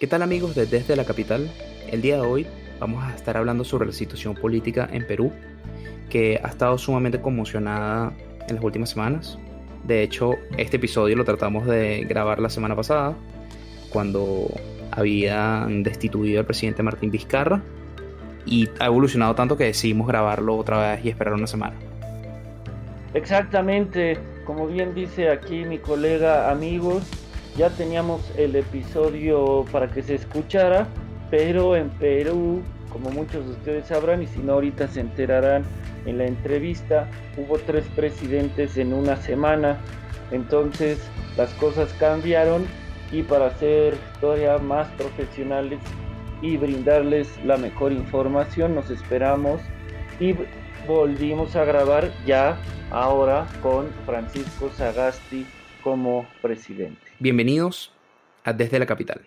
¿Qué tal amigos de Desde la Capital? El día de hoy vamos a estar hablando sobre la situación política en Perú, que ha estado sumamente conmocionada en las últimas semanas. De hecho, este episodio lo tratamos de grabar la semana pasada, cuando habían destituido al presidente Martín Vizcarra, y ha evolucionado tanto que decidimos grabarlo otra vez y esperar una semana. Exactamente, como bien dice aquí mi colega amigos, ya teníamos el episodio para que se escuchara, pero en Perú, como muchos de ustedes sabrán, y si no ahorita se enterarán en la entrevista, hubo tres presidentes en una semana, entonces las cosas cambiaron y para ser todavía más profesionales y brindarles la mejor información, nos esperamos y volvimos a grabar ya ahora con Francisco Sagasti como presidente. Bienvenidos a Desde la Capital.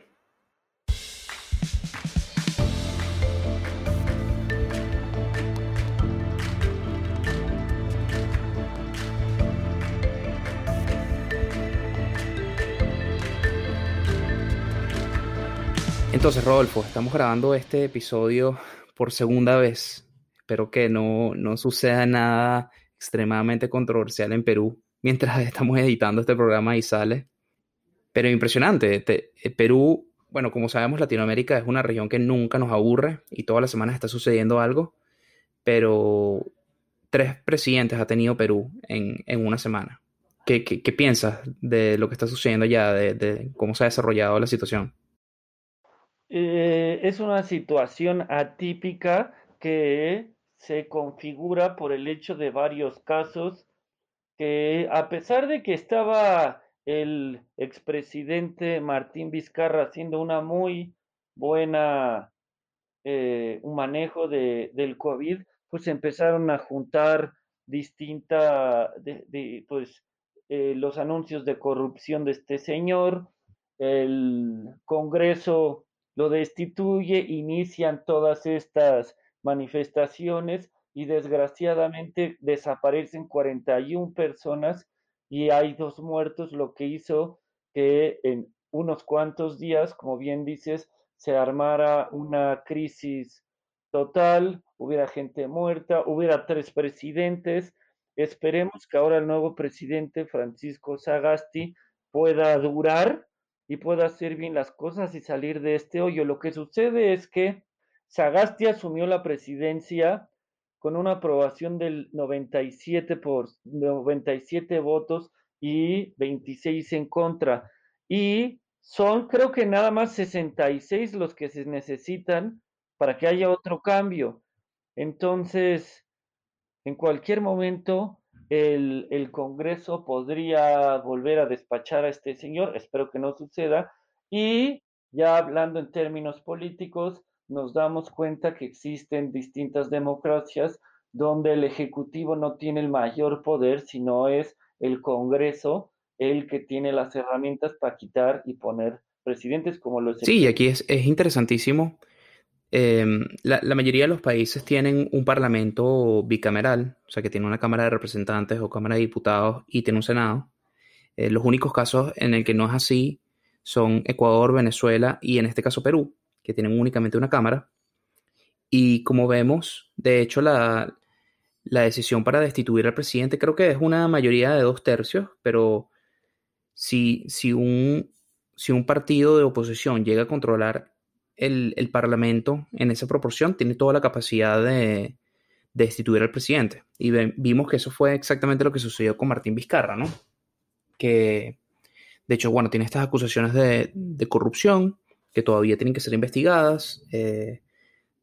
Entonces, Rodolfo, estamos grabando este episodio por segunda vez. Espero que no, no suceda nada extremadamente controversial en Perú mientras estamos editando este programa y sale. Pero impresionante. Eh, Perú, bueno, como sabemos, Latinoamérica es una región que nunca nos aburre y todas las semanas está sucediendo algo. Pero tres presidentes ha tenido Perú en, una semana. ¿Qué, piensas de lo que está sucediendo ya, de, cómo se ha desarrollado la situación? Eh, es una situación atípica que se configura por el hecho de varios casos a pesar de que estaba el expresidente Martín Vizcarra haciendo una muy buena, eh, un manejo de, del COVID, pues empezaron a juntar distinta, de, pues, eh, los anuncios de corrupción de este señor, el Congreso lo destituye, inician todas estas manifestaciones y desgraciadamente desaparecen 41 personas y hay dos muertos, lo que hizo que en unos cuantos días, como bien dices, se armara una crisis total, hubiera gente muerta, hubiera tres presidentes. Esperemos que ahora el nuevo presidente Francisco Sagasti pueda durar y pueda hacer bien las cosas y salir de este hoyo. Lo que sucede es que Sagasti asumió la presidencia con una aprobación del 97 por 97 votos y 26 en contra. Y son creo que nada más 66 los que se necesitan para que haya otro cambio. Entonces, en cualquier momento, el, el, Congreso podría volver a despachar a este señor, espero que no suceda, y ya hablando en términos políticos, nos damos cuenta que existen distintas democracias donde el Ejecutivo no tiene el mayor poder, sino es el Congreso el que tiene las herramientas para quitar y poner presidentes como los... Sí, aquí es, es interesantísimo. Em, la, mayoría de los países tienen un parlamento bicameral, o sea que tiene una Cámara de Representantes o Cámara de Diputados y tiene un Senado. Eh, los únicos casos en el que no es así son Ecuador, Venezuela y en este caso Perú que tienen únicamente una cámara. Y como vemos, de hecho, la, decisión para destituir al presidente creo que es una mayoría de dos tercios, pero si, si, un, si un partido de oposición llega a controlar el, Parlamento en esa proporción, tiene toda la capacidad de, destituir al presidente. Y vimos que eso fue exactamente lo que sucedió con Martín Vizcarra, ¿no? Que, de hecho, bueno, tiene estas acusaciones de, de corrupción, que todavía tienen que ser investigadas. Eh,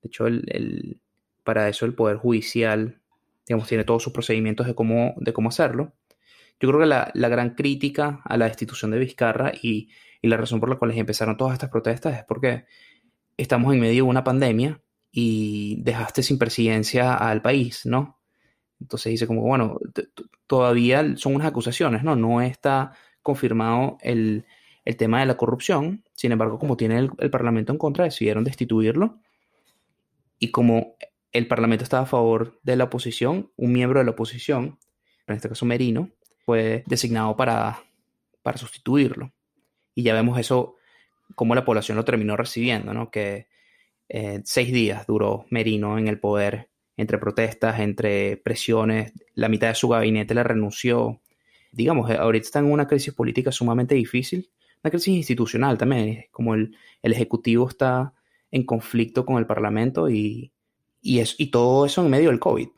de hecho, el, para eso el Poder Judicial, digamos, tiene todos sus procedimientos de cómo, de cómo hacerlo. Yo creo que la, gran crítica a la destitución de Vizcarra y, la razón por la cual empezaron todas estas protestas es porque estamos en medio de una pandemia y dejaste sin presidencia al país, ¿no? Entonces dice como, bueno, todavía son unas acusaciones, ¿no? No está confirmado el, el tema de la corrupción. Sin embargo, como tiene el, Parlamento en contra, decidieron destituirlo. Y como el Parlamento estaba a favor de la oposición, un miembro de la oposición, en este caso Merino, fue designado para, para sustituirlo. Y ya vemos eso cómo la población lo terminó recibiendo, ¿no? Que eh, seis días duró Merino en el poder, entre protestas, entre presiones, la mitad de su gabinete le renunció. Digamos, eh, ahorita está en una crisis política sumamente difícil, una crisis institucional también, como el, el Ejecutivo está en conflicto con el Parlamento y, y, es, y todo eso en medio del COVID.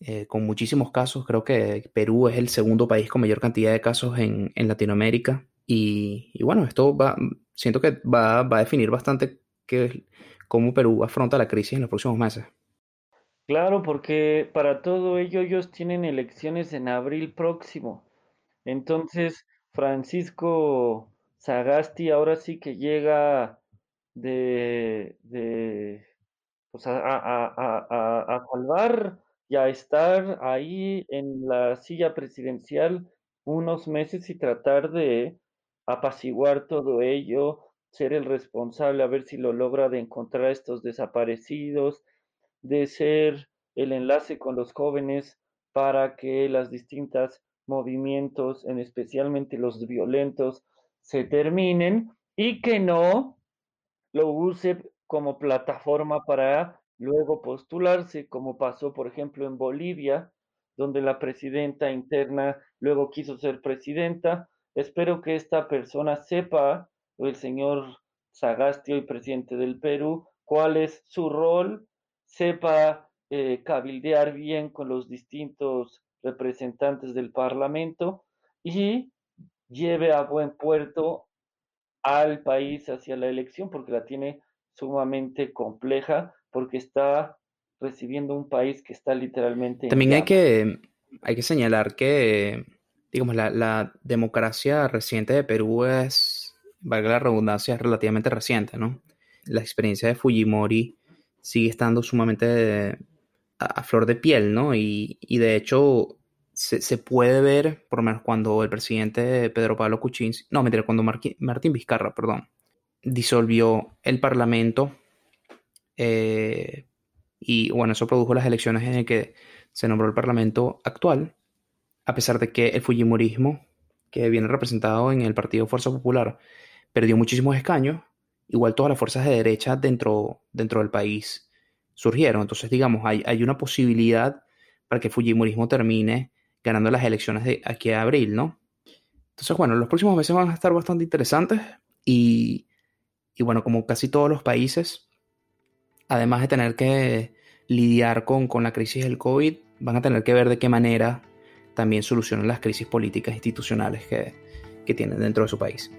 Eh, con muchísimos casos, creo que Perú es el segundo país con mayor cantidad de casos en, en Latinoamérica. Y, y, bueno, esto va, siento que va, va a definir bastante qué, cómo Perú afronta la crisis en los próximos meses. Claro, porque para todo ello ellos tienen elecciones en abril próximo. Entonces, Francisco Sagasti ahora sí que llega de, de pues a, a, a, a, salvar y a estar ahí en la silla presidencial unos meses y tratar de apaciguar todo ello, ser el responsable, a ver si lo logra de encontrar a estos desaparecidos, de ser el enlace con los jóvenes para que las distintas movimientos, en especialmente los violentos, se terminen y que no lo use como plataforma para luego postularse, como pasó, por ejemplo, en Bolivia, donde la presidenta interna luego quiso ser presidenta. Espero que esta persona sepa el señor Sagasti, hoy presidente del Perú, cuál es su rol, sepa eh, cabildear bien con los distintos representantes del Parlamento y lleve a buen puerto al país hacia la elección, porque la tiene sumamente compleja, porque está recibiendo un país que está literalmente... También hay que, hay que señalar que, digamos, la, la democracia reciente de Perú es valga la redundancia, es relativamente reciente, ¿no? La experiencia de Fujimori sigue estando sumamente a, flor de piel, ¿no? Y, de hecho se, puede ver, por lo menos cuando el presidente Pedro Pablo Kuczynski, no, mentira, cuando Martín Vizcarra, perdón, disolvió el parlamento eh, y bueno, eso produjo las elecciones en el que se nombró el parlamento actual, a pesar de que el Fujimorismo, que viene representado en el Partido Fuerza Popular, perdió muchísimos escaños, igual todas las fuerzas de derecha dentro, dentro del país surgieron. Entonces, digamos, hay, hay una posibilidad para que el Fujimorismo termine ganando las elecciones de aquí a abril, ¿no? Entonces, bueno, los próximos meses van a estar bastante interesantes y, y bueno, como casi todos los países, además de tener que lidiar con, con la crisis del COVID, van a tener que ver de qué manera también solucionan las crisis políticas institucionales que, que tienen dentro de su país.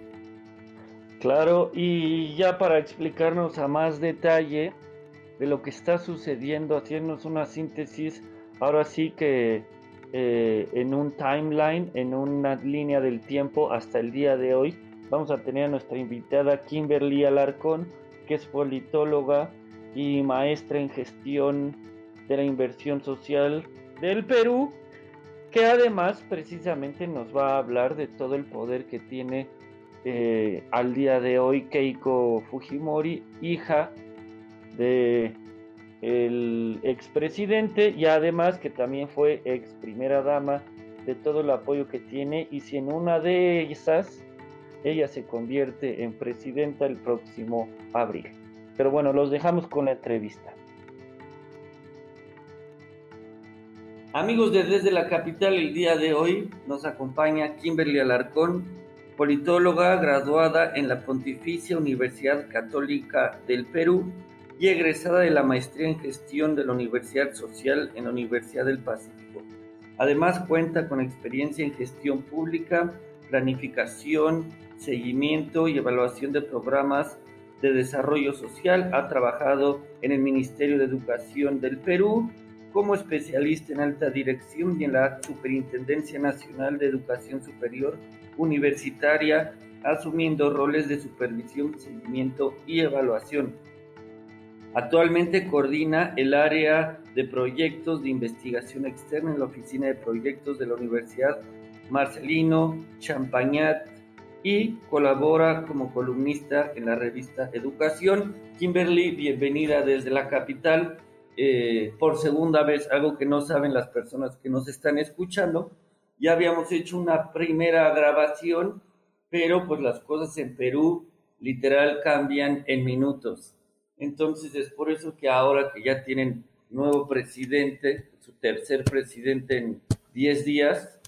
Claro, y ya para explicarnos a más detalle de lo que está sucediendo, haciéndonos una síntesis, ahora sí que eh, en un timeline, en una línea del tiempo hasta el día de hoy, vamos a tener a nuestra invitada Kimberly Alarcón, que es politóloga y maestra en gestión de la inversión social del Perú, que además precisamente nos va a hablar de todo el poder que tiene eh, al día de hoy Keiko Fujimori, hija de el expresidente y además que también fue ex primera dama de todo el apoyo que tiene y si en una de esas ella se convierte en presidenta el próximo abril. Pero bueno, los dejamos con la entrevista. Amigos de Desde la Capital, el día de hoy nos acompaña Kimberly Alarcón, politóloga graduada en la Pontificia Universidad Católica del Perú y egresada de la maestría en gestión de la Universidad Social en la Universidad del Pacífico. Además cuenta con experiencia en gestión pública, planificación, seguimiento y evaluación de programas de desarrollo social. Ha trabajado en el Ministerio de Educación del Perú como especialista en alta dirección y en la Superintendencia Nacional de Educación Superior universitaria, asumiendo roles de supervisión, seguimiento y evaluación. Actualmente coordina el área de proyectos de investigación externa en la Oficina de Proyectos de la Universidad Marcelino Champagnat y colabora como columnista en la revista Educación. Kimberly, bienvenida desde la capital. Eh, por segunda vez, algo que no saben las personas que nos están escuchando, ya habíamos hecho una primera grabación, pero pues las cosas en Perú literal cambian en minutos. Entonces es por eso que ahora que ya tienen nuevo presidente, su tercer presidente en 10 días,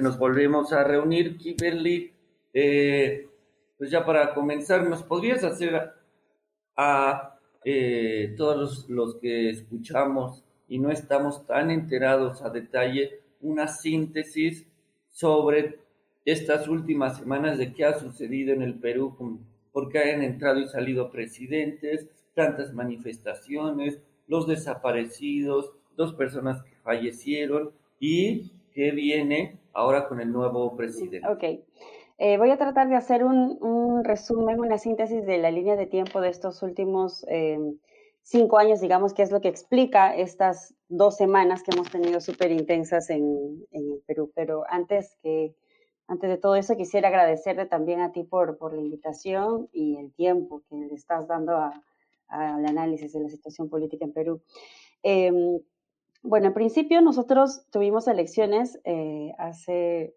nos volvemos a reunir, Kimberly. Eh, pues ya para comenzar, ¿nos podrías hacer a, eh, todos los, que escuchamos y no estamos tan enterados a detalle una síntesis sobre estas últimas semanas de qué ha sucedido en el Perú, por qué han entrado y salido presidentes, tantas manifestaciones, los desaparecidos, dos personas que fallecieron y qué viene ahora con el nuevo presidente. Ok. Eh, voy a tratar de hacer un, resumen, una síntesis de la línea de tiempo de estos últimos eh, cinco años, digamos, que es lo que explica estas dos semanas que hemos tenido súper intensas en, el Perú. Pero antes, que, antes de todo eso, quisiera agradecerte también a ti por, por la invitación y el tiempo que le estás dando al análisis de la situación política en Perú. Em, bueno, en principio nosotros tuvimos elecciones eh, hace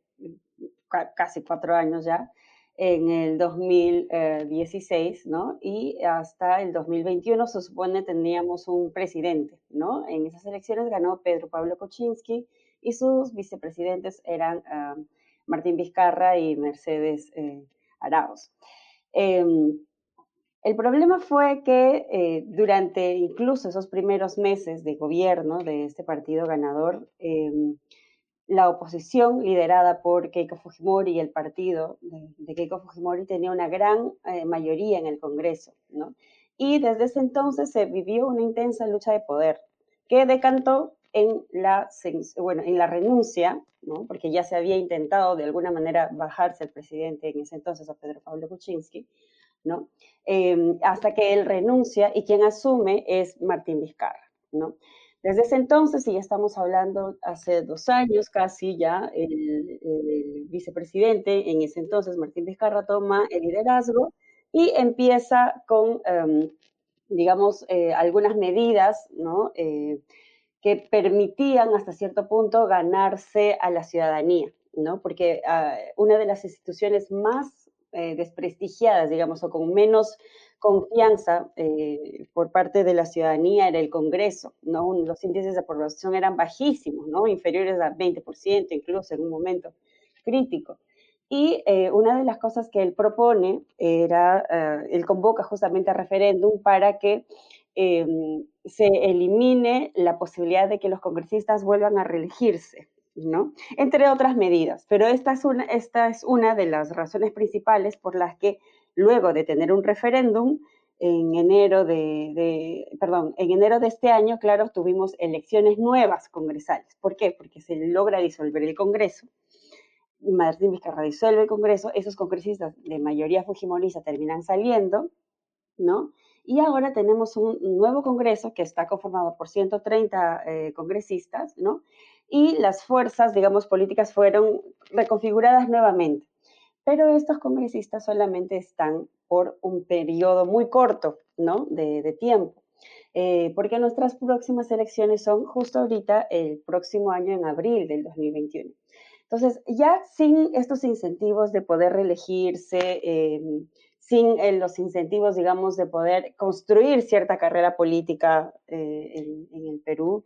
casi cuatro años ya, en el 2016, ¿no? Y hasta el 2021 se supone teníamos un presidente, ¿no? En esas elecciones ganó Pedro Pablo Kuczynski y sus vicepresidentes eran ah, Martín Vizcarra y Mercedes eh, Arauz. Em, el problema fue que eh, durante incluso esos primeros meses de gobierno de este partido ganador, em, la oposición liderada por Keiko Fujimori y el partido de, Keiko Fujimori tenía una gran eh, mayoría en el Congreso, ¿no? Y desde ese entonces se vivió una intensa lucha de poder que decantó en la, bueno, en la renuncia, ¿no? porque ya se había intentado de alguna manera bajarse el presidente en ese entonces, a Pedro Pablo Kuczynski, ¿no? Em, hasta que él renuncia y quien asume es Martín Vizcarra. ¿no? Desde ese entonces, y ya estamos hablando hace dos años casi ya, el, vicepresidente en ese entonces, Martín Vizcarra, toma el liderazgo y empieza con, em, digamos, eh, algunas medidas ¿no? Eh, que permitían hasta cierto punto ganarse a la ciudadanía, ¿no? porque ah, una de las instituciones más eh, desprestigiadas, digamos, o con menos confianza eh, por parte de la ciudadanía era el Congreso, ¿no? Los índices de aprobación eran bajísimos, ¿no? Inferiores al 20%, incluso en un momento crítico. Y eh, una de las cosas que él propone era, eh, él convoca justamente a referéndum para que em, se elimine la posibilidad de que los congresistas vuelvan a reelegirse, ¿no? Entre otras medidas. Pero esta es una, esta es una de las razones principales por las que luego de tener un referéndum, en enero de, perdón, en enero de este año, claro, tuvimos elecciones nuevas congresales. ¿Por qué? Porque se logra disolver el Congreso. Martín Vizcarra disuelve el Congreso, esos congresistas de mayoría fujimorista terminan saliendo, ¿no? Y ahora tenemos un nuevo Congreso que está conformado por 130 eh, congresistas, ¿no? Y las fuerzas, digamos, políticas fueron reconfiguradas nuevamente pero estos congresistas solamente están por un periodo muy corto, ¿no? De, tiempo. Eh, porque nuestras próximas elecciones son justo ahorita, el próximo año, en abril del 2021. Entonces, ya sin estos incentivos de poder reelegirse, em, sin eh, los incentivos, digamos, de poder construir cierta carrera política eh, en, el Perú,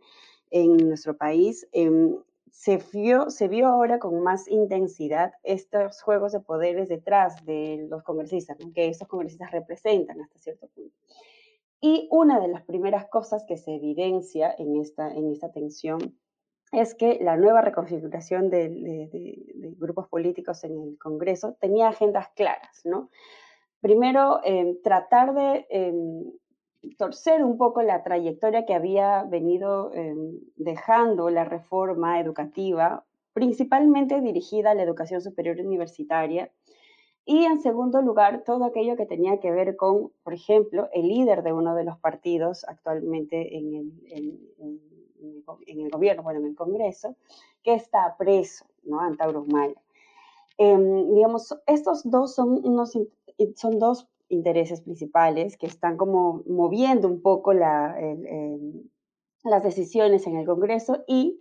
en nuestro país, em, se vio, ahora con más intensidad estos juegos de poderes detrás de los congresistas, que estos congresistas representan hasta cierto punto. Y una de las primeras cosas que se evidencia en esta, en esta tensión es que la nueva reconfiguración de, grupos políticos en el Congreso tenía agendas claras, ¿no? Primero, eh, tratar de em, torcer un poco la trayectoria que había venido em, dejando la reforma educativa, principalmente dirigida a la educación superior universitaria, y en segundo lugar, todo aquello que tenía que ver con, por ejemplo, el líder de uno de los partidos actualmente en el, en, el gobierno, bueno, en el Congreso, que está preso, ¿no? Antauro Humala. Em, digamos, estos dos son, unos, son dos intereses principales que están como moviendo un poco las decisiones en el Congreso y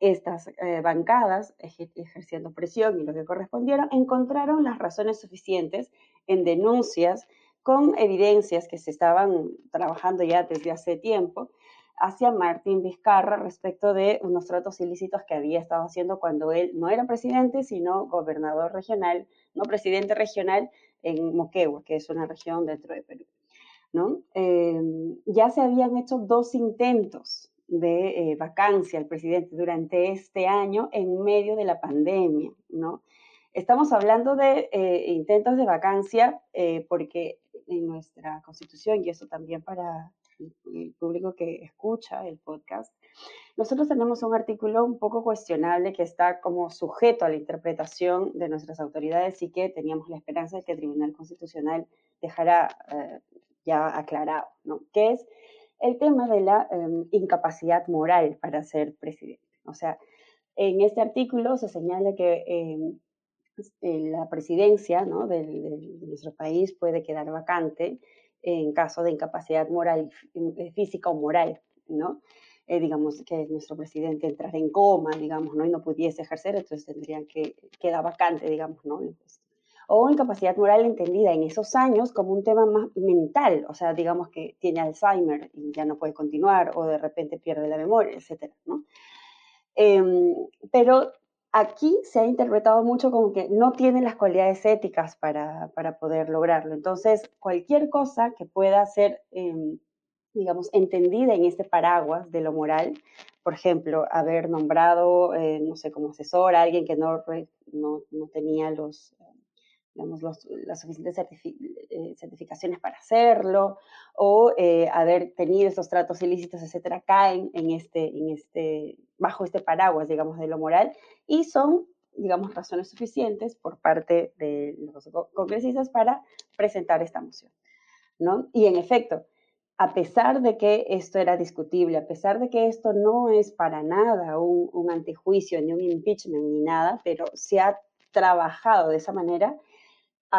estas eh, bancadas, ejerciendo presión y lo que correspondieron, encontraron las razones suficientes en denuncias con evidencias que se estaban trabajando ya desde hace tiempo hacia Martín Vizcarra respecto de unos tratos ilícitos que había estado haciendo cuando él no era presidente, sino gobernador regional, no presidente regional en Moquegua, que es una región dentro de Perú. ¿no? Em, ya se habían hecho dos intentos de eh, vacancia al presidente durante este año en medio de la pandemia, ¿no? Estamos hablando de eh, intentos de vacancia eh, porque en nuestra constitución, y eso también para el público que escucha el podcast, nosotros tenemos un artículo un poco cuestionable que está como sujeto a la interpretación de nuestras autoridades y que teníamos la esperanza de que el Tribunal Constitucional dejara ya aclarado, ¿no? Que es el tema de la em, incapacidad moral para ser presidente. O sea, en este artículo se señala que eh, la presidencia ¿no? de, nuestro país puede quedar vacante en caso de incapacidad moral, eh, física o moral, ¿no? Eh, digamos que nuestro presidente entrara en coma, digamos, ¿no? Y no pudiese ejercer, entonces tendrían que quedar vacante, digamos, ¿no? o incapacidad moral entendida en esos años como un tema más mental, o sea, digamos que tiene Alzheimer y ya no puede continuar o de repente pierde la memoria, etc. ¿no? Em, pero aquí se ha interpretado mucho como que no tiene las cualidades éticas para, para poder lograrlo. Entonces, cualquier cosa que pueda ser, em, digamos, entendida en este paraguas de lo moral, por ejemplo, haber nombrado, eh, no sé, como asesor a alguien que no, no, no tenía los digamos, las suficientes eh, certificaciones para hacerlo, o eh, haber tenido esos tratos ilícitos, etcétera, caen en este, en este, bajo este paraguas, digamos, de lo moral, y son, digamos, razones suficientes por parte de los congresistas para presentar esta moción, ¿no? Y en efecto, a pesar de que esto era discutible, a pesar de que esto no es para nada un, un antejuicio, ni un impeachment, ni nada, pero se ha trabajado de esa manera,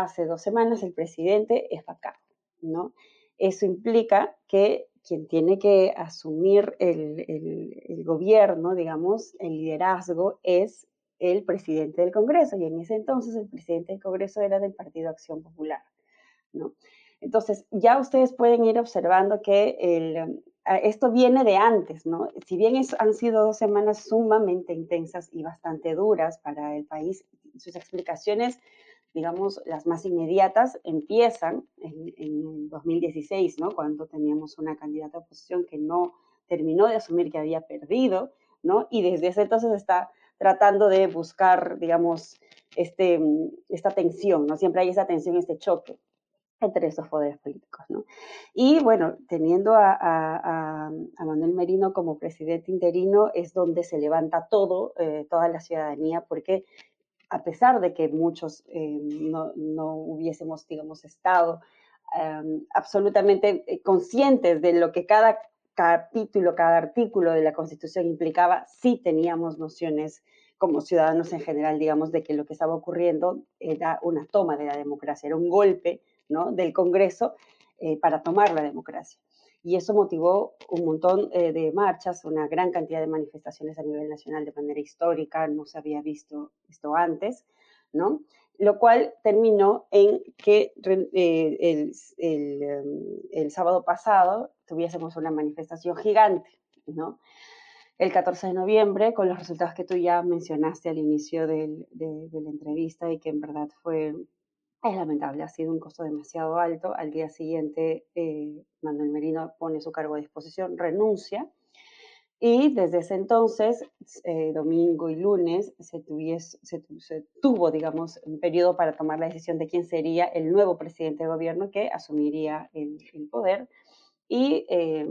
hace dos semanas el presidente es vacado, ¿no? Eso implica que quien tiene que asumir el, gobierno, digamos, el liderazgo, es el presidente del Congreso. Y en ese entonces el presidente del Congreso era del Partido Acción Popular, ¿no? Entonces, ya ustedes pueden ir observando que esto viene de antes, ¿no? Si bien han sido dos semanas sumamente intensas y bastante duras para el país, sus explicaciones digamos, las más inmediatas empiezan en, en 2016, ¿no? Cuando teníamos una candidata a oposición que no terminó de asumir que había perdido, ¿no? Y desde ese entonces está tratando de buscar, digamos, este, esta tensión, ¿no? Siempre hay esa tensión, este choque entre esos poderes políticos, ¿no? Y bueno, teniendo a, a, a Manuel Merino como presidente interino es donde se levanta todo, eh, toda la ciudadanía, porque a pesar de que muchos eh, no, hubiésemos, digamos, estado em, absolutamente eh, conscientes de lo que cada capítulo, cada artículo de la Constitución implicaba, sí teníamos nociones como ciudadanos en general, digamos, de que lo que estaba ocurriendo era una toma de la democracia, era un golpe ¿no? del Congreso eh, para tomar la democracia y eso motivó un montón eh, de marchas, una gran cantidad de manifestaciones a nivel nacional de manera histórica, no se había visto esto antes, ¿no? Lo cual terminó en que eh, el, em, el, sábado pasado tuviésemos una manifestación gigante, ¿no? El 14 de noviembre, con los resultados que tú ya mencionaste al inicio de, de la entrevista y que en verdad fue es lamentable, ha sido un costo demasiado alto. Al día siguiente, eh, Manuel Merino pone su cargo a disposición, renuncia. Y desde ese entonces, eh, domingo y lunes, se, se, tuvo, digamos, un periodo para tomar la decisión de quién sería el nuevo presidente de gobierno que asumiría el, poder. Y eh,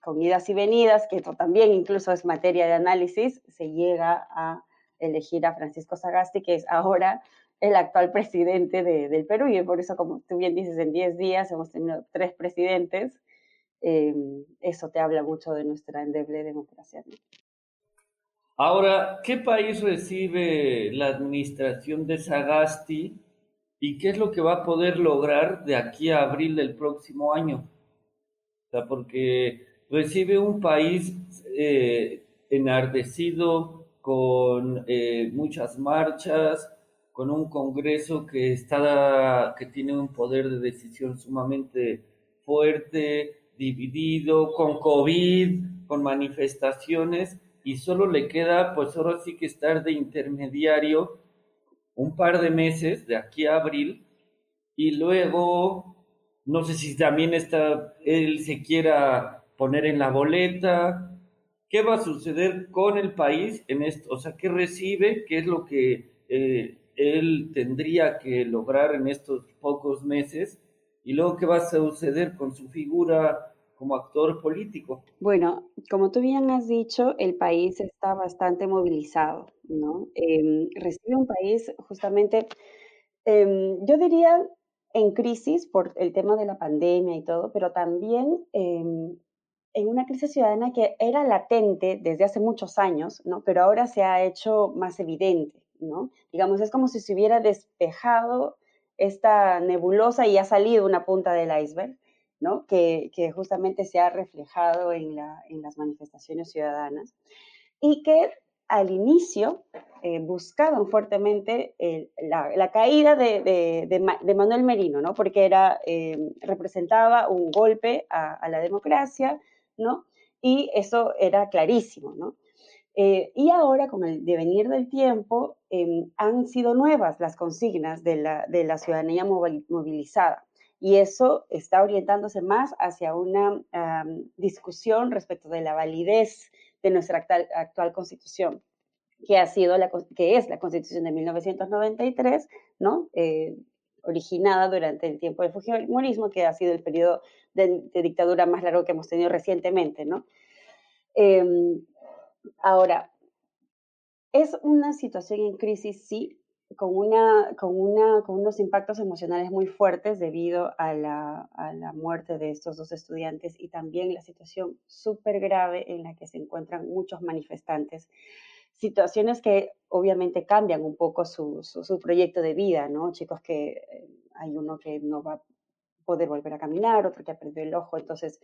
con idas y venidas, que esto también incluso es materia de análisis, se llega a elegir a Francisco Sagasti, que es ahora el actual presidente del Perú y por eso, como tú bien dices, en 10 días hemos tenido tres presidentes. Eh, eso te habla mucho de nuestra endeble democracia. Ahora, ¿qué país recibe la administración de Sagasti y qué es lo que va a poder lograr de aquí a abril del próximo año? O sea, porque recibe un país eh, enardecido con eh, muchas marchas, con un Congreso que, está, que tiene un poder de decisión sumamente fuerte, dividido, con COVID, con manifestaciones, y solo le queda, pues ahora sí que estar de intermediario un par de meses, de aquí a abril, y luego, no sé si también está, él se quiera poner en la boleta, qué va a suceder con el país en esto, o sea, qué recibe, qué es lo que eh, él tendría que lograr en estos pocos meses, y luego qué va a suceder con su figura como actor político. Bueno, como tú bien has dicho, el país está bastante movilizado, ¿no? Em, recibe un país justamente, em, yo diría, en crisis por el tema de la pandemia y todo, pero también em, en una crisis ciudadana que era latente desde hace muchos años, ¿no? Pero ahora se ha hecho más evidente, ¿no? Digamos, es como si se hubiera despejado esta nebulosa y ha salido una punta del iceberg que, justamente se ha reflejado en, las manifestaciones ciudadanas y que al inicio eh, buscaban fuertemente la, caída de, Manuel Merino, ¿no? porque era, eh, representaba un golpe a, la democracia, ¿no? y eso era clarísimo. ¿no? Eh, y ahora, con el devenir del tiempo, em, han sido nuevas las consignas de la, de la ciudadanía movilizada y eso está orientándose más hacia una discusión respecto de la validez de nuestra actual, constitución, que, ha sido la, que es la constitución de 1993, ¿no? Eh, originada durante el tiempo del Fujimorismo, que ha sido el periodo de, dictadura más largo que hemos tenido recientemente, ¿no? Em, ahora, es una situación en crisis, sí, con, una, con, una, con unos impactos emocionales muy fuertes debido a la, a la muerte de estos dos estudiantes y también la situación súper grave en la que se encuentran muchos manifestantes. Situaciones que obviamente cambian un poco su, su, proyecto de vida, ¿no? Chicos que eh, hay uno que no va a poder volver a caminar, otro que ha perdido el ojo, entonces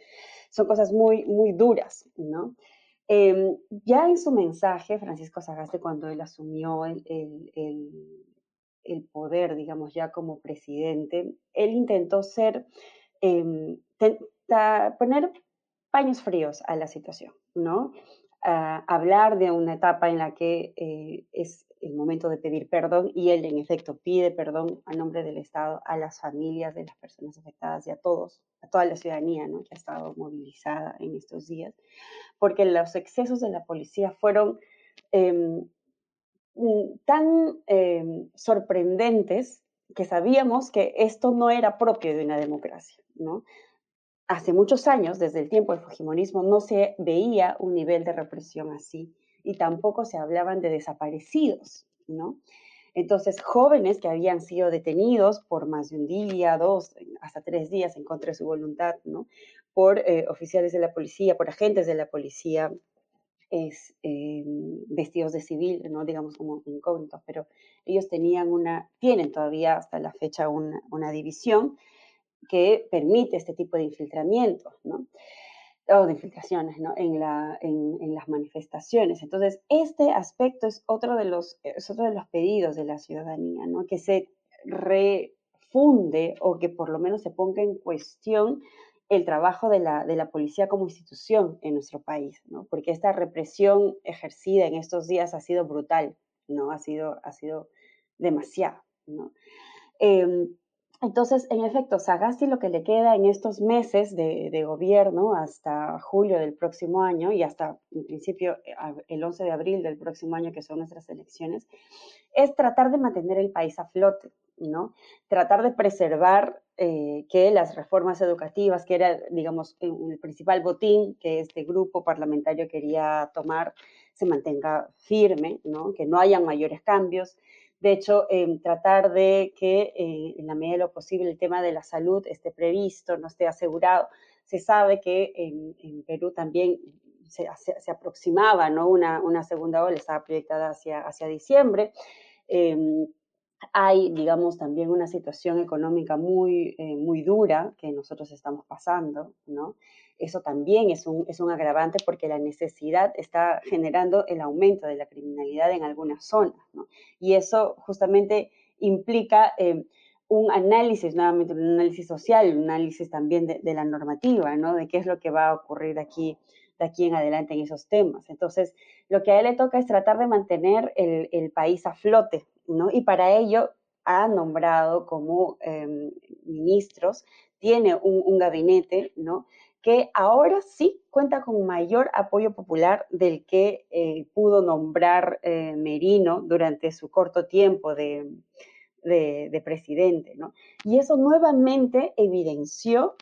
son cosas muy, muy duras, ¿no? Em, ya en su mensaje, Francisco Sagaste, cuando él asumió el, el, poder, digamos, ya como presidente, él intentó ser, eh, poner paños fríos a la situación, ¿no? hablar de una etapa en la que eh, es el momento de pedir perdón y él en efecto pide perdón a nombre del Estado a las familias de las personas afectadas y a todos, a toda la ciudadanía ¿no? que ha estado movilizada en estos días, porque los excesos de la policía fueron em, mm, tan em, sorprendentes que sabíamos que esto no era propio de una democracia, ¿no? Hace muchos años, desde el tiempo del Fujimonismo, no se veía un nivel de represión así y tampoco se hablaban de desaparecidos, ¿no? Entonces, jóvenes que habían sido detenidos por más de un día, dos, hasta tres días en contra de su voluntad, ¿no? Por eh, oficiales de la policía, por agentes de la policía, es, eh, vestidos de civil, ¿no? digamos como incógnitos, pero ellos tenían una, tienen todavía hasta la fecha una, una división que permite este tipo de infiltramiento, ¿no? O de infiltraciones ¿no? en, la, en, en, las manifestaciones. Entonces, este aspecto es otro de los, es otro de los pedidos de la ciudadanía, que se refunde o que por lo menos se ponga en cuestión el trabajo de la, de la policía como institución en nuestro país, porque esta represión ejercida en estos días ha sido brutal, ha, sido, ha sido demasiado. Eh, entonces, en efecto, Sagasti lo que le queda en estos meses de, gobierno hasta julio del próximo año y hasta en principio eh, el 11 de abril del próximo año, que son nuestras elecciones, es tratar de mantener el país a flote, ¿no? Tratar de preservar eh, que las reformas educativas, que era, digamos, el principal botín que este grupo parlamentario quería tomar, se mantenga firme, ¿no? Que no hayan mayores cambios de hecho, em, tratar de que eh, en la medida de lo posible el tema de la salud esté previsto, no esté asegurado. Se sabe que en, Perú también se, aproximaba ¿no? una, segunda ola, estaba proyectada hacia, hacia diciembre. Em, hay, digamos, también una situación económica muy, eh, muy dura que nosotros estamos pasando, ¿no? Eso también es un, es un agravante porque la necesidad está generando el aumento de la criminalidad en algunas zonas. Y eso justamente implica eh, un análisis, nuevamente un análisis social, un análisis también de, la normativa, ¿no? De qué es lo que va a ocurrir de aquí, de aquí en adelante en esos temas. Entonces, lo que a él le toca es tratar de mantener el, el país a flote, ¿no? Y para ello ha nombrado como em, ministros, tiene un, un, gabinete, ¿no? Que ahora sí cuenta con mayor apoyo popular del que eh, pudo nombrar eh, Merino durante su corto tiempo de, de, presidente, ¿no? Y eso nuevamente evidenció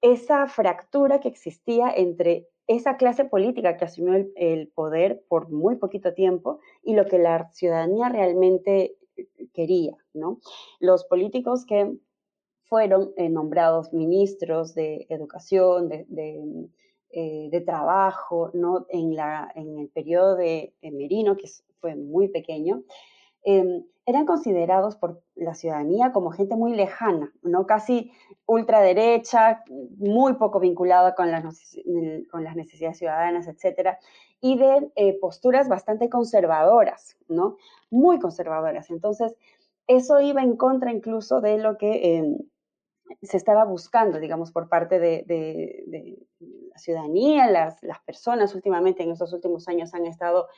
esa fractura que existía entre esa clase política que asumió el, poder por muy poquito tiempo y lo que la ciudadanía realmente quería, ¿no? Los políticos que fueron eh, nombrados ministros de educación, de, de, eh, trabajo, ¿no? En, la, en el periodo de, Merino, que fue muy pequeño, Em, eran considerados por la ciudadanía como gente muy lejana, ¿no? casi ultraderecha, muy poco vinculada con las, con las necesidades ciudadanas, etcétera, y de eh, posturas bastante conservadoras, ¿no? muy conservadoras. Entonces, eso iba en contra incluso de lo que em, se estaba buscando, digamos, por parte de, la ciudadanía, las, personas últimamente, en estos últimos años, han estado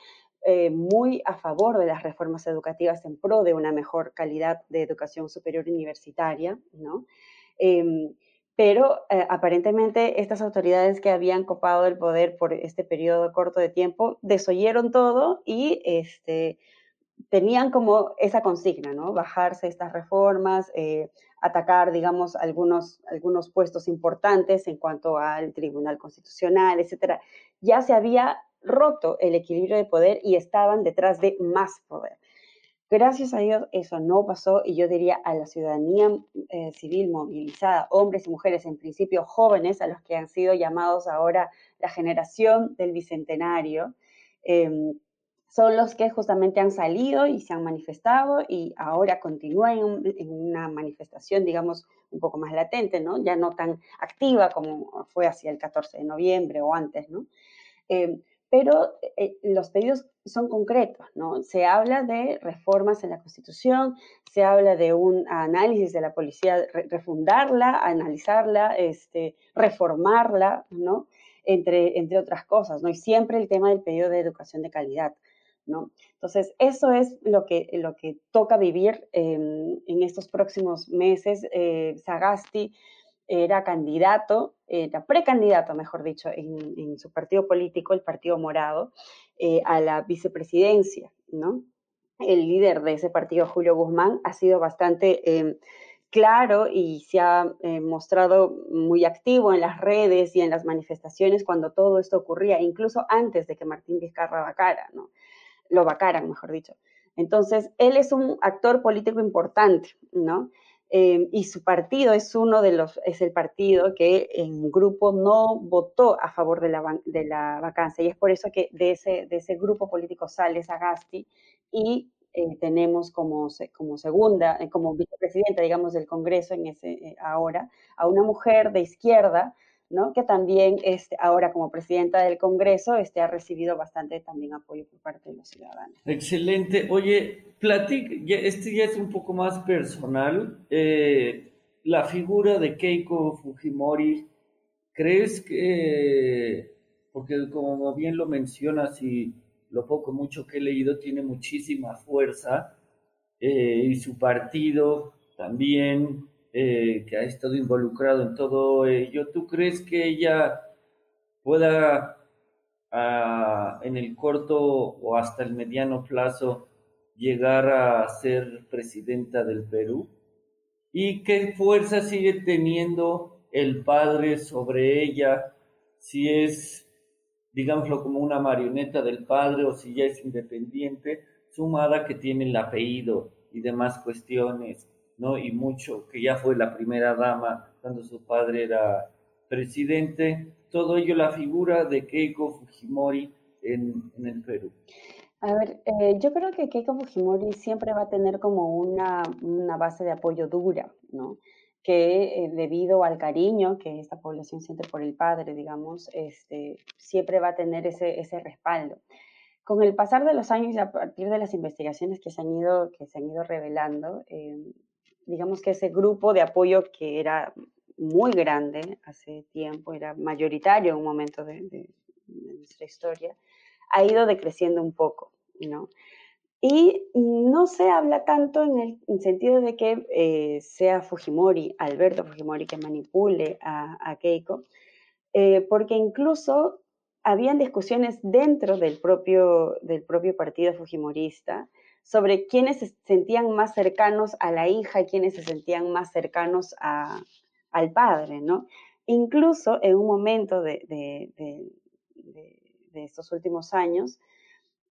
eh, muy a favor de las reformas educativas en pro de una mejor calidad de educación superior universitaria, ¿no? Em, pero eh, aparentemente estas autoridades que habían copado el poder por este periodo corto de tiempo desoyeron todo y este, tenían como esa consigna, ¿no? Bajarse estas reformas, eh, atacar, digamos, algunos, algunos puestos importantes en cuanto al Tribunal Constitucional, etcétera. Ya se había roto el equilibrio de poder y estaban detrás de más poder. Gracias a Dios eso no pasó y yo diría a la ciudadanía eh, civil movilizada, hombres y mujeres, en principio jóvenes, a los que han sido llamados ahora la generación del bicentenario, em, son los que justamente han salido y se han manifestado y ahora continúan en, una manifestación, digamos, un poco más latente, ¿no? Ya no tan activa como fue hacia el 14 de noviembre o antes, ¿no? Em, pero eh, los pedidos son concretos, ¿no? Se habla de reformas en la Constitución, se habla de un análisis de la policía, refundarla, analizarla, este, reformarla, ¿no? Entre, entre otras cosas, ¿no? Y siempre el tema del pedido de educación de calidad, ¿no? Entonces, eso es lo que, lo que toca vivir en estos próximos meses. Eh, Sagasti era candidato, era precandidato, mejor dicho, en, su partido político, el Partido Morado, eh, a la vicepresidencia, ¿no? El líder de ese partido, Julio Guzmán, ha sido bastante em, claro y se ha eh, mostrado muy activo en las redes y en las manifestaciones cuando todo esto ocurría, incluso antes de que Martín Vizcarra vacara. Lo vacaran, mejor dicho. Entonces, él es un actor político importante, ¿no? Em, y su partido es uno de los, es el partido que en grupo no votó a favor de la, de la vacancia y es por eso que de ese, de ese grupo político sale Sagasti y eh, tenemos como, como segunda, eh, como vicepresidenta, digamos, del Congreso en ese, eh, ahora, a una mujer de izquierda, que también este, ahora como presidenta del Congreso este, ha recibido bastante también apoyo por parte de los ciudadanos. Excelente. Oye, platic, este ya es un poco más personal. Eh, la figura de Keiko Fujimori, ¿crees que, porque como bien lo mencionas y lo poco mucho que he leído, tiene muchísima fuerza eh, y su partido también eh, que ha estado involucrado en todo ello, ¿tú crees que ella pueda en el corto o hasta el mediano plazo llegar a ser presidenta del Perú? ¿Y qué fuerza sigue teniendo el padre sobre ella? Si es, digámoslo, como una marioneta del padre o si ya es independiente, sumada que tiene el apellido y demás cuestiones. ¿No? Y mucho, que ya fue la primera dama cuando su padre era presidente, todo ello la figura de Keiko Fujimori en, el Perú. A ver, eh, yo creo que Keiko Fujimori siempre va a tener como una, una base de apoyo dura, ¿no? Que eh, debido al cariño que esta población siente por el padre, digamos, este, siempre va a tener ese, ese respaldo. Con el pasar de los años y a partir de las investigaciones que se han ido, que se han ido revelando, eh, digamos que ese grupo de apoyo que era muy grande hace tiempo, era mayoritario en un momento de, de nuestra historia, ha ido decreciendo un poco, ¿no? Y no se habla tanto en el sentido de que eh, sea Fujimori, Alberto Fujimori, que manipule a, Keiko, eh, porque incluso habían discusiones dentro del propio, del propio partido fujimorista sobre quiénes se sentían más cercanos a la hija quiénes se sentían más cercanos al padre, ¿no? Incluso en un momento de de estos últimos años,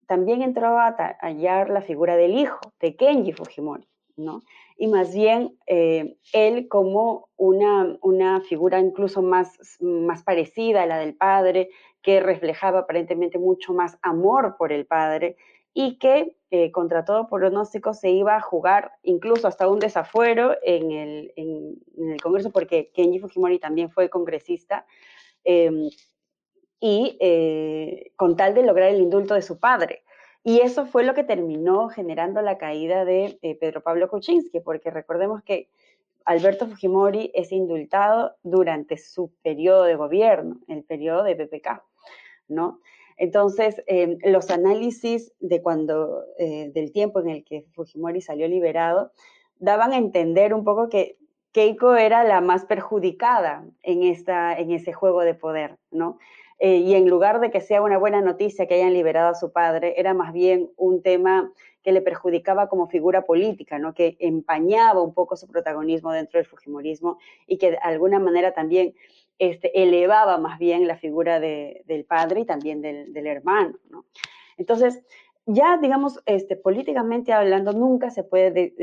también entró a hallar la figura del hijo, de Kenji Fujimori, ¿no? Y más bien eh, él como una, una figura incluso más, más parecida a la del padre, que reflejaba aparentemente mucho más amor por el padre y que eh, contra todo pronóstico se iba a jugar incluso hasta un desafuero en el, en, el Congreso, porque Kenji Fujimori también fue congresista. Em, y eh, con tal de lograr el indulto de su padre. Y eso fue lo que terminó generando la caída de eh, Pedro Pablo Kuczynski, porque recordemos que Alberto Fujimori es indultado durante su periodo de gobierno, el periodo de PPK, ¿no? Entonces, em, los análisis de cuando, eh, del tiempo en el que Fujimori salió liberado, daban a entender un poco que Keiko era la más perjudicada en, esta, en ese juego de poder, ¿no? Eh, y en lugar de que sea una buena noticia que hayan liberado a su padre, era más bien un tema que le perjudicaba como figura política, ¿no? que empañaba un poco su protagonismo dentro del Fujimorismo y que de alguna manera también este, elevaba más bien la figura del padre y también del, del hermano. ¿no? Entonces, ya, digamos, este, políticamente hablando, nunca se puede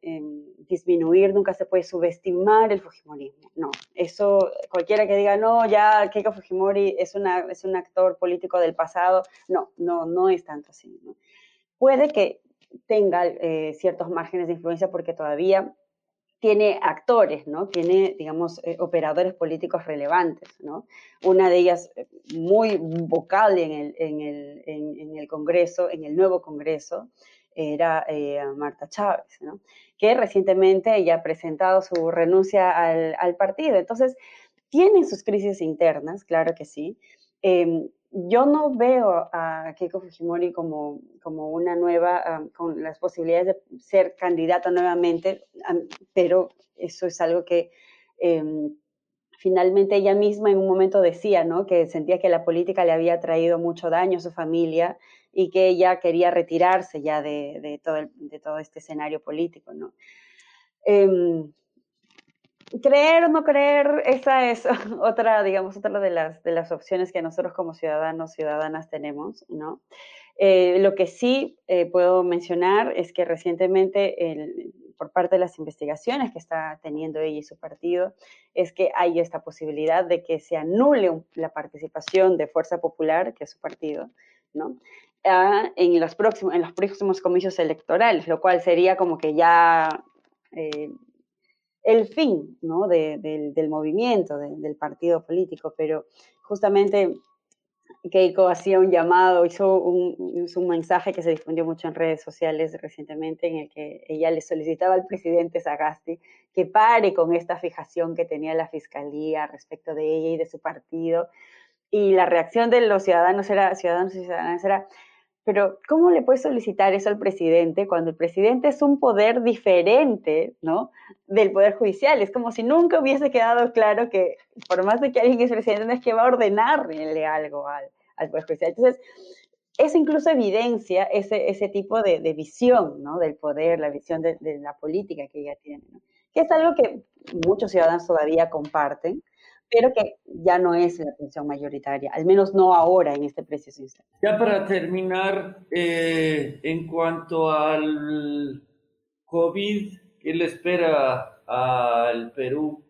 em, disminuir, nunca se puede subestimar el Fujimorismo. No, eso, cualquiera que diga, no, ya Keiko Fujimori es, una, es un actor político del pasado, no, no, no es tanto así. Puede que tenga eh, ciertos márgenes de influencia porque todavía tiene actores, ¿no? Tiene, digamos, eh, operadores políticos relevantes, ¿no? Una de ellas eh, muy vocal en el, en el, en, el Congreso, en el nuevo Congreso, era eh, Marta Chávez, ¿no? Que recientemente ya ha presentado su renuncia al, al partido. Entonces, tienen sus crisis internas, claro que sí. Em, yo no veo a Keiko Fujimori como, como una nueva, con las posibilidades de ser candidata nuevamente, pero eso es algo que em, finalmente ella misma en un momento decía, ¿no? Que sentía que la política le había traído mucho daño a su familia y que ella quería retirarse ya de, todo, de todo este escenario político, ¿no? Em, creer o no creer, esa es otra, digamos, otra de las, de las opciones que nosotros como ciudadanos, ciudadanas tenemos, ¿no? Eh, lo que sí eh, puedo mencionar es que recientemente, por parte de las investigaciones que está teniendo ella y su partido, es que hay esta posibilidad de que se anule la participación de Fuerza Popular, que es su partido, ¿no? Ah, en, los próximos, en los próximos comicios electorales, lo cual sería como que ya eh, el fin ¿no? del movimiento, del partido político, pero justamente Keiko hacía un llamado, hizo un, un, mensaje que se difundió mucho en redes sociales recientemente en el que ella le solicitaba al presidente Sagasti que pare con esta fijación que tenía la fiscalía respecto de ella y de su partido. Y la reacción de los ciudadanos era, ciudadanos y ciudadanas era, pero ¿cómo le puede solicitar eso al presidente cuando el presidente es un poder diferente, ¿no? Del poder judicial. Es como si nunca hubiese quedado claro que por más de que alguien es presidente, no es que va a ordenarle algo al, poder judicial. Entonces, eso incluso evidencia ese, ese tipo de, visión, ¿no? Del poder, la visión de, de, la política que ella tiene, ¿no? Que es algo que muchos ciudadanos todavía comparten, pero que ya no es la atención mayoritaria, al menos no ahora en este preciso instante. Ya para terminar, eh, en cuanto al COVID, ¿qué le espera al Perú?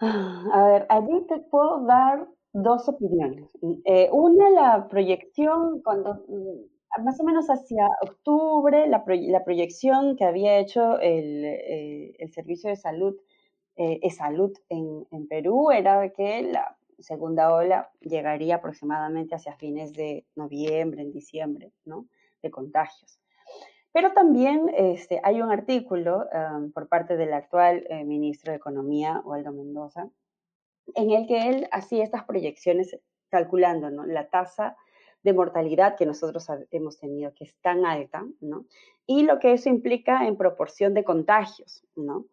A ver, allí te puedo dar dos opiniones. Eh, una, la proyección, cuando mm, más o menos hacia octubre, la, proyección que había hecho el, eh, Servicio de Salud, eh, Salud en, Perú era que la segunda ola llegaría aproximadamente hacia fines de noviembre, en diciembre, ¿no? De contagios. Pero también este, hay un artículo um, por parte del actual eh, ministro de Economía, Waldo Mendoza, en el que él hacía estas proyecciones calculando la tasa de mortalidad que nosotros hemos tenido, que es tan alta, ¿no? Y lo que eso implica en proporción de contagios, ¿no?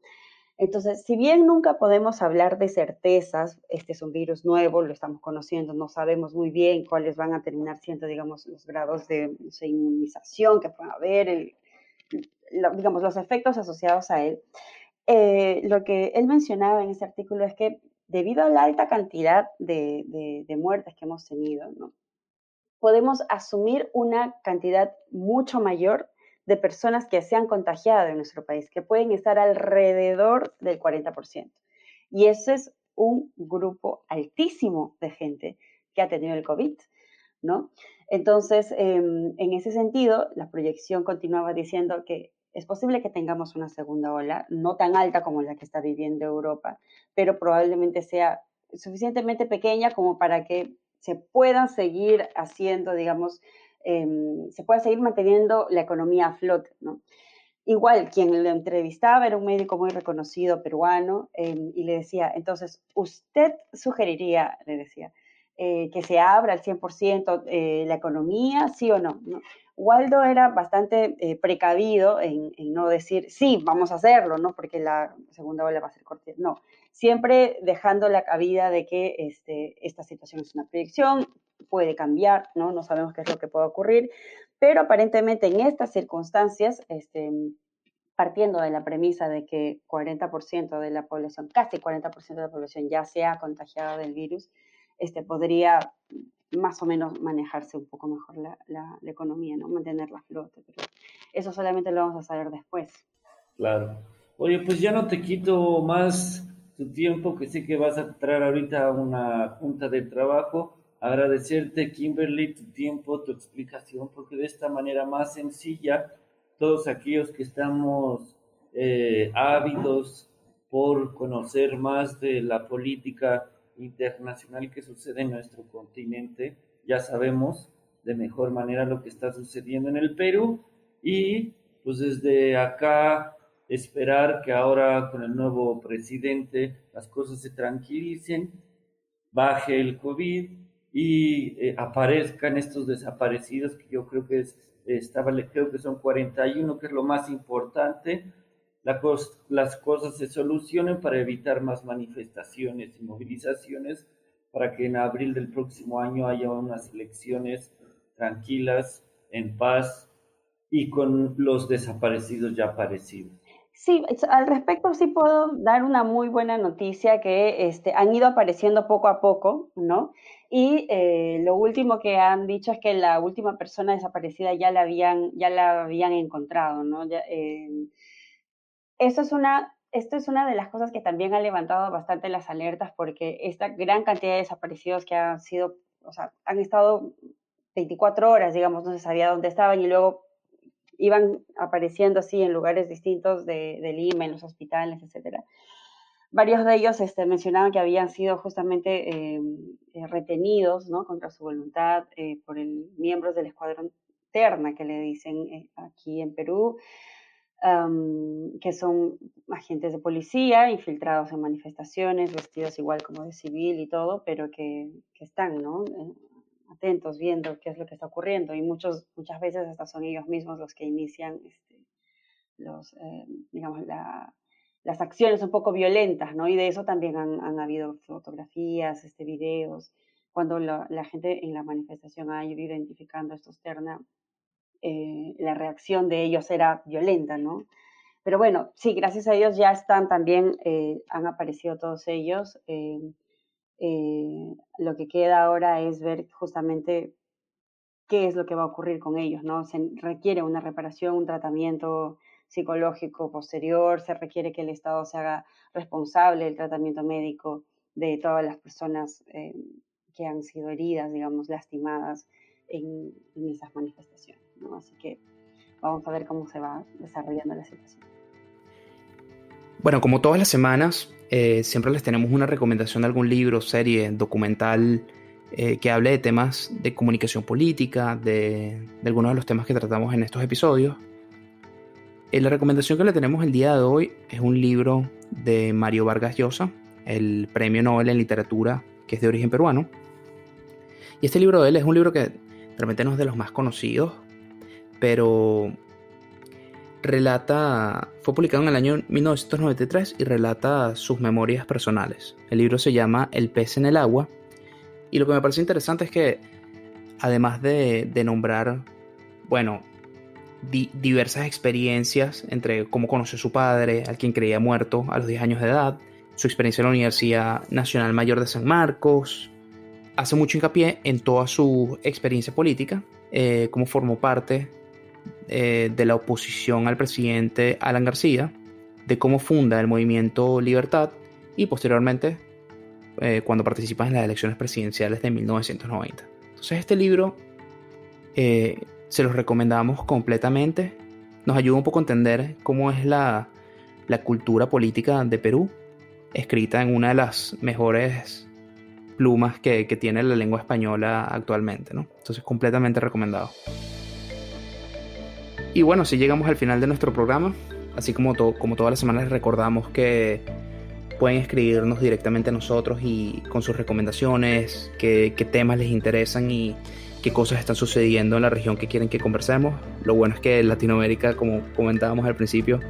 Entonces, si bien nunca podemos hablar de certezas, este es un virus nuevo, lo estamos conociendo, no sabemos muy bien cuáles van a terminar siendo, digamos, los grados de inmunización que pueda haber, digamos, los efectos asociados a él. Eh, lo que él mencionaba en ese artículo es que debido a la alta cantidad de, muertes que hemos tenido, podemos asumir una cantidad mucho mayor de personas que se han contagiado en nuestro país, que pueden estar alrededor del 40%. Y ese es un grupo altísimo de gente que ha tenido el COVID, ¿no? Entonces, em, en ese sentido, la proyección continuaba diciendo que es posible que tengamos una segunda ola, no tan alta como la que está viviendo Europa, pero probablemente sea suficientemente pequeña como para que se puedan seguir haciendo, digamos, em, se pueda seguir manteniendo la economía a flote. Igual, quien le entrevistaba era un médico muy reconocido peruano em, y le decía, entonces, ¿usted sugeriría, le decía, eh, que se abra al 100% eh, la economía, sí o no? Waldo era bastante eh, precavido en, no decir, sí, vamos a hacerlo, ¿no? Porque la segunda ola va a ser corta. No, siempre dejando la cabida de que este, esta situación es una proyección, puede cambiar, ¿no? No sabemos qué es lo que puede ocurrir, pero aparentemente en estas circunstancias, este, partiendo de la premisa de que 40% de la población, casi 40% de la población ya se ha contagiado del virus, este, podría más o menos manejarse un poco mejor la, la, economía, ¿no? Mantenerla a flote, pero eso solamente lo vamos a saber después. Claro. Oye, pues ya no te quito más tu tiempo, que sé que vas a entrar ahorita a una junta de trabajo. Agradecerte, Kimberly, tu tiempo, tu explicación, porque de esta manera más sencilla, todos aquellos que estamos eh, ávidos por conocer más de la política internacional que sucede en nuestro continente, ya sabemos de mejor manera lo que está sucediendo en el Perú y pues desde acá esperar que ahora con el nuevo presidente las cosas se tranquilicen, baje el COVID y eh, aparezcan estos desaparecidos que yo creo que es, creo que son 41, que es lo más importante, las cosas se solucionen para evitar más manifestaciones y movilizaciones, para que en abril del próximo año haya unas elecciones tranquilas, en paz y con los desaparecidos ya aparecidos. Sí, al respecto sí puedo dar una muy buena noticia que este, han ido apareciendo poco a poco, ¿no? Y eh, lo último que han dicho es que la última persona desaparecida ya la habían, ya la habían encontrado, ¿no? Eh, esto, es una, esto es una de las cosas que también ha levantado bastante las alertas porque esta gran cantidad de desaparecidos que han sido, o sea, han estado 24 horas, digamos, no se sabía dónde estaban y luego iban apareciendo así en lugares distintos de, Lima, en los hospitales, etcétera. Varios de ellos este, mencionaban que habían sido justamente eh, eh, retenidos ¿no? contra su voluntad eh, por el, miembros del escuadrón Terna, que le dicen aquí en Perú, que son agentes de policía infiltrados en manifestaciones, vestidos igual como de civil y todo, pero que, están atentos, viendo qué es lo que está ocurriendo y muchos, muchas veces hasta son ellos mismos los que inician este, los, digamos, las acciones un poco violentas, ¿no? Y de eso también han, han habido fotografías, este, videos, cuando la, la, gente en la manifestación ha ido identificando estos terna, eh, la reacción de ellos era violenta, ¿no? Pero bueno, sí, gracias a ellos ya están también, eh, han aparecido todos ellos. Eh, lo que queda ahora es ver justamente qué es lo que va a ocurrir con ellos, ¿no? Se requiere una reparación, un tratamiento psicológico posterior, se requiere que el Estado se haga responsable del tratamiento médico de todas las personas eh, que han sido heridas, digamos, lastimadas en, esas manifestaciones. ¿no? Así que vamos a ver cómo se va desarrollando la situación. Bueno, como todas las semanas, eh, siempre les tenemos una recomendación de algún libro, serie, documental eh, que hable de temas de comunicación política, de, algunos de los temas que tratamos en estos episodios. Eh, la recomendación que le tenemos el día de hoy es un libro de Mario Vargas Llosa, el premio Nobel en literatura que es de origen peruano. Y este libro de él es un libro que realmente no es de los más conocidos, pero relata, fue publicado en el año 1993 y relata sus memorias personales. El libro se llama El pez en el agua y lo que me parece interesante es que además de, nombrar, bueno, diversas experiencias entre cómo conoció a su padre, al quien creía muerto a los 10 años de edad, su experiencia en la Universidad Nacional Mayor de San Marcos, hace mucho hincapié en toda su experiencia política, eh, cómo formó parte eh, de la oposición al presidente Alan García, de cómo funda el movimiento Libertad y posteriormente eh, cuando participa en las elecciones presidenciales de 1990. Entonces este libro eh, se los recomendamos completamente, nos ayuda un poco a entender cómo es la, cultura política de Perú, escrita en una de las mejores plumas que, que tiene la lengua española actualmente, ¿no? Entonces completamente recomendado. Y bueno, si llegamos al final de nuestro programa, así como, como todas las semanas recordamos que pueden escribirnos directamente a nosotros y con sus recomendaciones, qué, temas les interesan y qué cosas están sucediendo en la región que quieren que conversemos. Lo bueno es que Latinoamérica, como comentábamos al principio,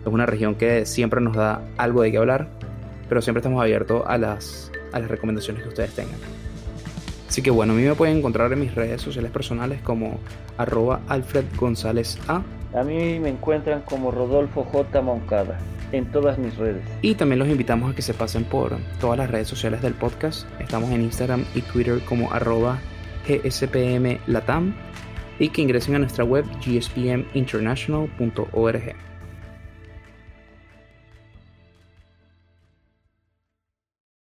es una región que siempre nos da algo de qué hablar, pero siempre estamos abiertos a las, a las recomendaciones que ustedes tengan. Así que bueno, a mí me pueden encontrar en mis redes sociales personales como arroba Alfred González A. A mí me encuentran como Rodolfo J. Moncada en todas mis redes. Y también los invitamos a que se pasen por todas las redes sociales del podcast. Estamos en Instagram y Twitter como arroba gspmlatam y que ingresen a nuestra web gspminternational.org.